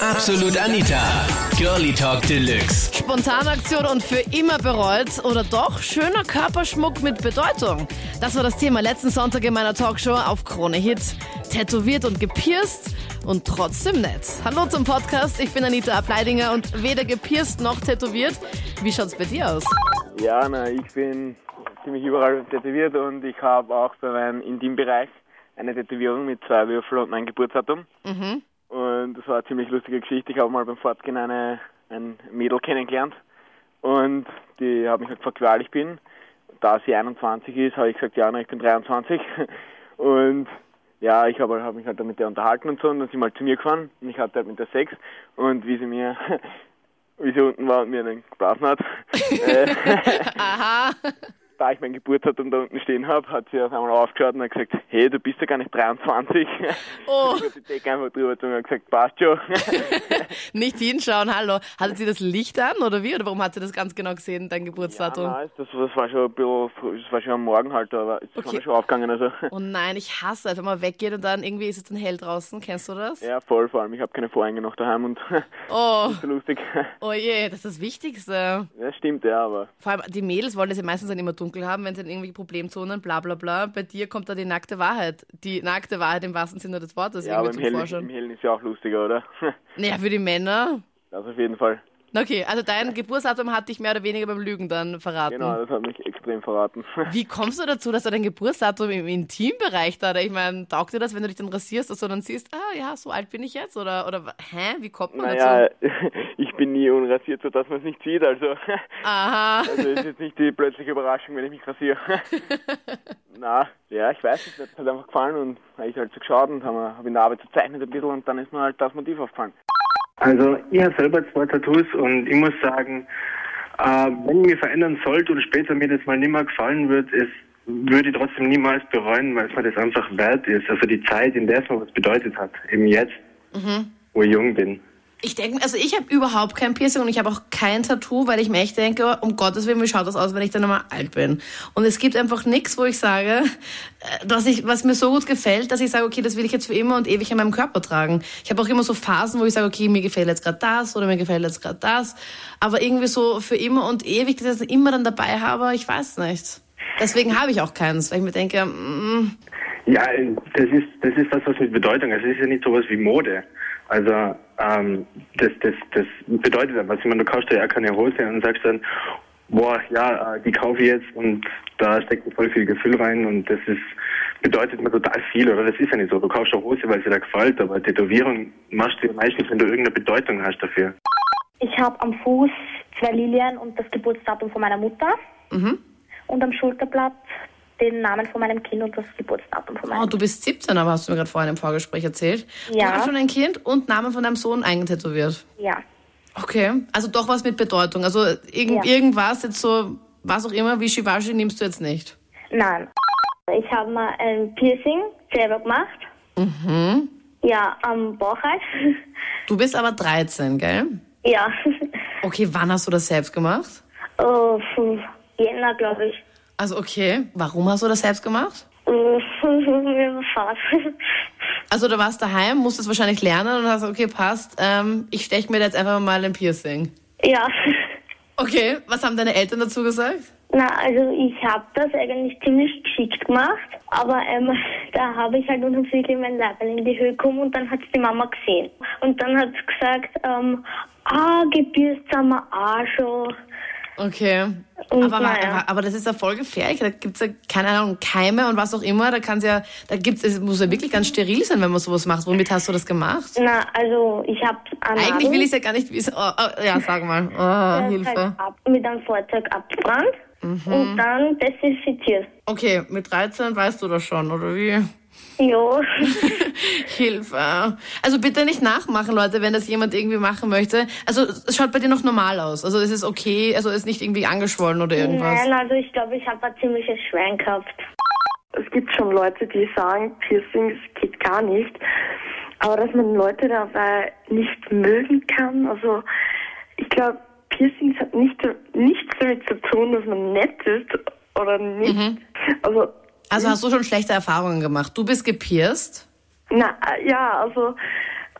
Absolut Anita. Girlie Talk Deluxe. Spontanaktion und für immer bereut oder doch schöner Körperschmuck mit Bedeutung. Das war das Thema letzten Sonntag in meiner Talkshow auf Krone Hit. Tätowiert und gepierst und trotzdem nett. Hallo zum Podcast, ich bin Anita Ableidinger und weder gepierst noch tätowiert. Wie schaut's bei dir aus? Ja, na, ich bin ziemlich überall tätowiert und ich habe auch bei meinem Intimbereich eine Tätowierung mit zwei Würfeln und mein Geburtsdatum. Mhm. Und das war eine ziemlich lustige Geschichte. Ich habe mal beim Fortgehen eine, ein Mädel kennengelernt und die hat mich halt gefragt, wie alt ich bin. Da sie 21 ist, habe ich gesagt, ja, na, ich bin 23. Und ja, ich habe hab mich halt dann mit der unterhalten und so und dann sind wir halt zu mir gefahren und ich hatte halt mit der Sex und wie sie mir, wie sie unten war und mir dann geblasen hat, äh, Aha. Da ich mein Geburtsdatum da unten stehen habe, hat sie auf einmal aufgeschaut und hat gesagt, hey, du bist ja gar nicht 23. Oh. Ich habe die Decke einfach drüber gezogen und gesagt, passt schon. Nicht hinschauen, hallo. Hatte sie das Licht an oder wie? Oder warum hat sie das ganz genau gesehen, dein Geburtsdatum? Ja, nein, das, das war schon ein bisschen, das war schon am Morgen halt, aber es ist Okay. schon aufgegangen, also. Oh nein, ich hasse es, wenn man weggeht und dann irgendwie ist es dann hell draußen. Kennst du das? Ja, voll, vor allem, ich habe keine Vorhänge noch daheim und Oh, so lustig. oh je, das ist das Wichtigste. Ja, stimmt, ja, aber Vor allem die Mädels wollen das ja meistens dann immer dunkel haben, wenn sie dann irgendwelche Problemzonen, bla bla bla. Bei dir kommt da die nackte Wahrheit. Die nackte Wahrheit im wahrsten Sinne des Wortes ja, aber im Hellen, im. Hellen ist ja auch lustiger, oder? Naja, für die Männer. Das auf jeden Fall. Okay, also dein Geburtsdatum hat dich mehr oder weniger beim Lügen dann verraten. Genau, das hat mich extrem verraten. Wie kommst du dazu, dass du dein Geburtsdatum im Intimbereich da, ich meine, taugt dir das, wenn du dich dann rasierst, dass du dann siehst, ah ja, so alt bin ich jetzt? Oder, oder hä, wie kommt man Naja, dazu? Ich bin nie unrasiert, sodass man es nicht sieht, also. Aha. Also ist jetzt nicht die plötzliche Überraschung, wenn ich mich rasiere. Na, ja, ich weiß mir hat halt einfach gefallen und habe ich halt so geschaut und habe hab in der Arbeit gezeichnet ein bisschen und dann ist mir halt das Motiv aufgefallen. Also ich habe selber zwei Tattoos und ich muss sagen, äh, wenn ich mich verändern sollte und später mir das mal nicht mehr gefallen wird, es würde ich trotzdem niemals bereuen, weil es mir das einfach wert ist. Also die Zeit, in der es mir was bedeutet hat, eben jetzt, wo ich jung bin. Ich denke, also ich habe überhaupt kein Piercing und ich habe auch kein Tattoo, weil ich mir echt denke, um Gottes Willen, wie schaut das aus, wenn ich dann einmal alt bin? Und es gibt einfach nichts, wo ich sage, äh, dass ich, was mir so gut gefällt, dass ich sage, okay, das will ich jetzt für immer und ewig an meinem Körper tragen. Ich habe auch immer so Phasen, wo ich sage, okay, mir gefällt jetzt gerade das oder mir gefällt jetzt gerade das. Aber irgendwie so für immer und ewig, dass ich das immer dann dabei habe, ich weiß nicht. Deswegen habe ich auch keins, weil ich mir denke, mm, Ja, das ist das ist das, was mit Bedeutung. Also es ist ja nicht sowas wie Mode. Also ähm, das das das bedeutet etwas. Ich meine, du kaufst dir ja keine Hose und sagst dann, boah, ja, äh, die kaufe ich jetzt und da steckt voll viel Gefühl rein und das ist bedeutet mir total viel, oder? Das ist ja nicht so. Du kaufst eine Hose, weil sie dir gefällt, aber Tätowierung machst du ja meistens, wenn du irgendeine Bedeutung hast dafür. Ich habe am Fuß zwei Lilien und das Geburtsdatum von meiner Mutter. Mhm. Und am Schulterblatt den Namen von meinem Kind und das Geburtsdatum von meinem oh, du bist 17, aber hast du mir gerade vorhin im Vorgespräch erzählt. Du Ja. hast schon ein Kind und Namen von deinem Sohn eingetätowiert. Ja. Okay, also doch was mit Bedeutung. Also irgend, Ja. irgendwas jetzt so, was auch immer, wie Shivashi nimmst du jetzt nicht. Nein. Ich habe mal ein Piercing selber gemacht. Mhm. Ja, am Bauch halt. Du bist aber 13, gell? ja. Okay, wann hast du das selbst gemacht? Oh, Jänner, glaube ich. Also okay, warum hast du das selbst gemacht? Oh, Spaß. Also du warst daheim, musstest wahrscheinlich lernen und hast okay, passt, ähm, ich steche mir jetzt einfach mal ein Piercing. ja. Okay, was haben deine Eltern dazu gesagt? Na, also ich habe das eigentlich ziemlich geschickt gemacht, aber ähm, da habe ich halt Flügel mein Leibel in die Höhe gekommen und dann hat die Mama gesehen. Und dann hat sie gesagt, ähm, ah, gebürst auch schon. Okay. Und aber, naja. aber das ist ja voll gefährlich. Da gibt's ja, keine Ahnung, Keime und was auch immer. Da kann's ja, da gibt's, es muss ja wirklich ganz steril sein, wenn man sowas macht. Womit hast du das gemacht? Na, also ich habe Eigentlich will ich ja gar nicht wissen. Oh, oh, ja, sag mal. Oh, Hilfe. Halt ab, mit einem Feuerzeug abgebrannt Mhm. und dann desinfiziert. Okay, mit 13 weißt du das schon, oder wie? Ja, Hilfe. Also bitte nicht nachmachen, Leute, wenn das jemand irgendwie machen möchte. Also es schaut bei dir noch normal aus. Also es ist okay, also es ist nicht irgendwie angeschwollen oder irgendwas. nein, also ich glaube, ich habe ein ziemliches Schwein gehabt. Es gibt schon Leute, die sagen, Piercings geht gar nicht. Aber dass man Leute dabei nicht mögen kann, also ich glaube, Piercings hat nicht, nichts damit zu tun, dass man nett ist oder nicht. Also, Also hast du schon schlechte Erfahrungen gemacht. Du bist gepierst. na, ja, also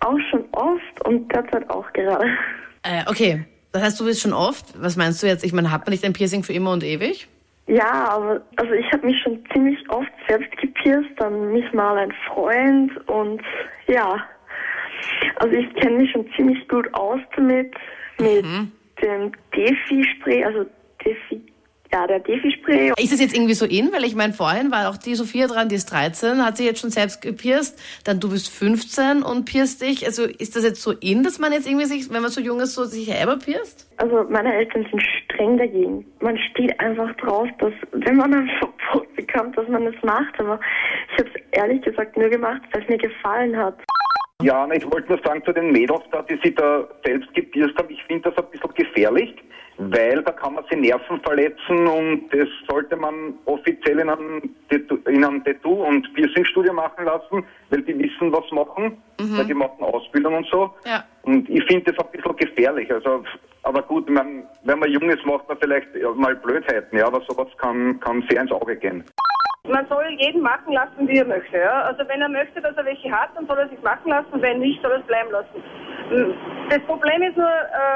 auch schon oft und derzeit auch gerade. Äh, okay, das heißt, du bist schon oft. Was meinst du jetzt? Ich meine, hat man nicht ein Piercing für immer und ewig? Ja, aber also ich habe mich schon ziemlich oft selbst gepierst, dann mich mal ein Freund und ja. Also ich kenne mich schon ziemlich gut aus damit, mit dem Defi-Spray, also Defi, ja, der Defi-Spray. Ist das jetzt irgendwie so in? Weil ich meine, vorhin war auch die Sophia dran, die ist 13, hat sich jetzt schon selbst gepierst. Dann du bist 15 und pierst dich. Also ist das jetzt so in, dass man jetzt irgendwie sich, wenn man so jung ist, so sich selber pierst? Also meine Eltern sind streng dagegen. Man steht einfach drauf, dass wenn man ein Verbot bekommt, dass man das macht. Aber ich habe es ehrlich gesagt nur gemacht, weil es mir gefallen hat. Ja, ich wollte nur sagen zu den Mädels, da, die sich da selbst gepierst haben, ich finde das ein bisschen gefährlich, weil da kann man sich Nerven verletzen und das sollte man offiziell in einem, Tattoo- in einem Tattoo- und Piercingstudio machen lassen, weil die wissen, was machen, weil die machen Ausbildung und so. Ja. Und ich finde das ein bisschen gefährlich. Also, aber gut, man, wenn man jung ist, macht man vielleicht mal Blödheiten, ja, aber sowas kann, kann sehr ins Auge gehen. Man soll jeden machen lassen, wie er möchte. Ja? Also wenn er möchte, dass er welche hat, dann soll er sich machen lassen. Wenn nicht, soll er es bleiben lassen. Mm, Das Problem ist nur,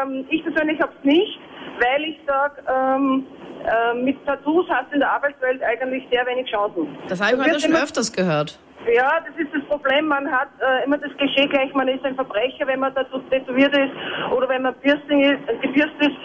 ähm, ich persönlich habe es nicht, weil ich sage, ähm, äh, mit Tattoos hast du in der Arbeitswelt eigentlich sehr wenig Chancen. Das habe ich heute schon öfters gehört. Ja, das ist das Problem. Man hat äh, immer das Klischee gleich, man ist ein Verbrecher, wenn man dazu tätowiert ist oder wenn man Piercing ist, äh, gepierst ist.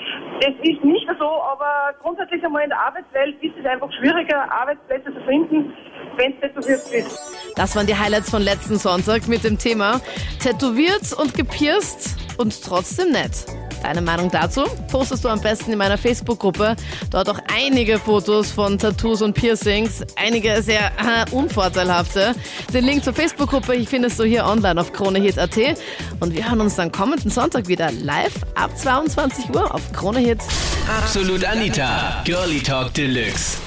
Es ist nicht so, aber grundsätzlich einmal in der Arbeitswelt ist es einfach schwieriger, Arbeitsplätze zu finden, wenn du tätowiert bist. Das waren die Highlights von letzten Sonntag mit dem Thema Tätowiert und gepierst und trotzdem nett. Deine Meinung dazu postest du am besten in meiner Facebook-Gruppe. Dort auch einige Fotos von Tattoos und Piercings, einige sehr äh, unvorteilhafte. Den Link zur Facebook-Gruppe findest du hier online auf KroneHit.at. Und wir hören uns dann kommenden Sonntag wieder live ab 22 Uhr auf KroneHit. Absolut Anita, Girlie Talk Deluxe.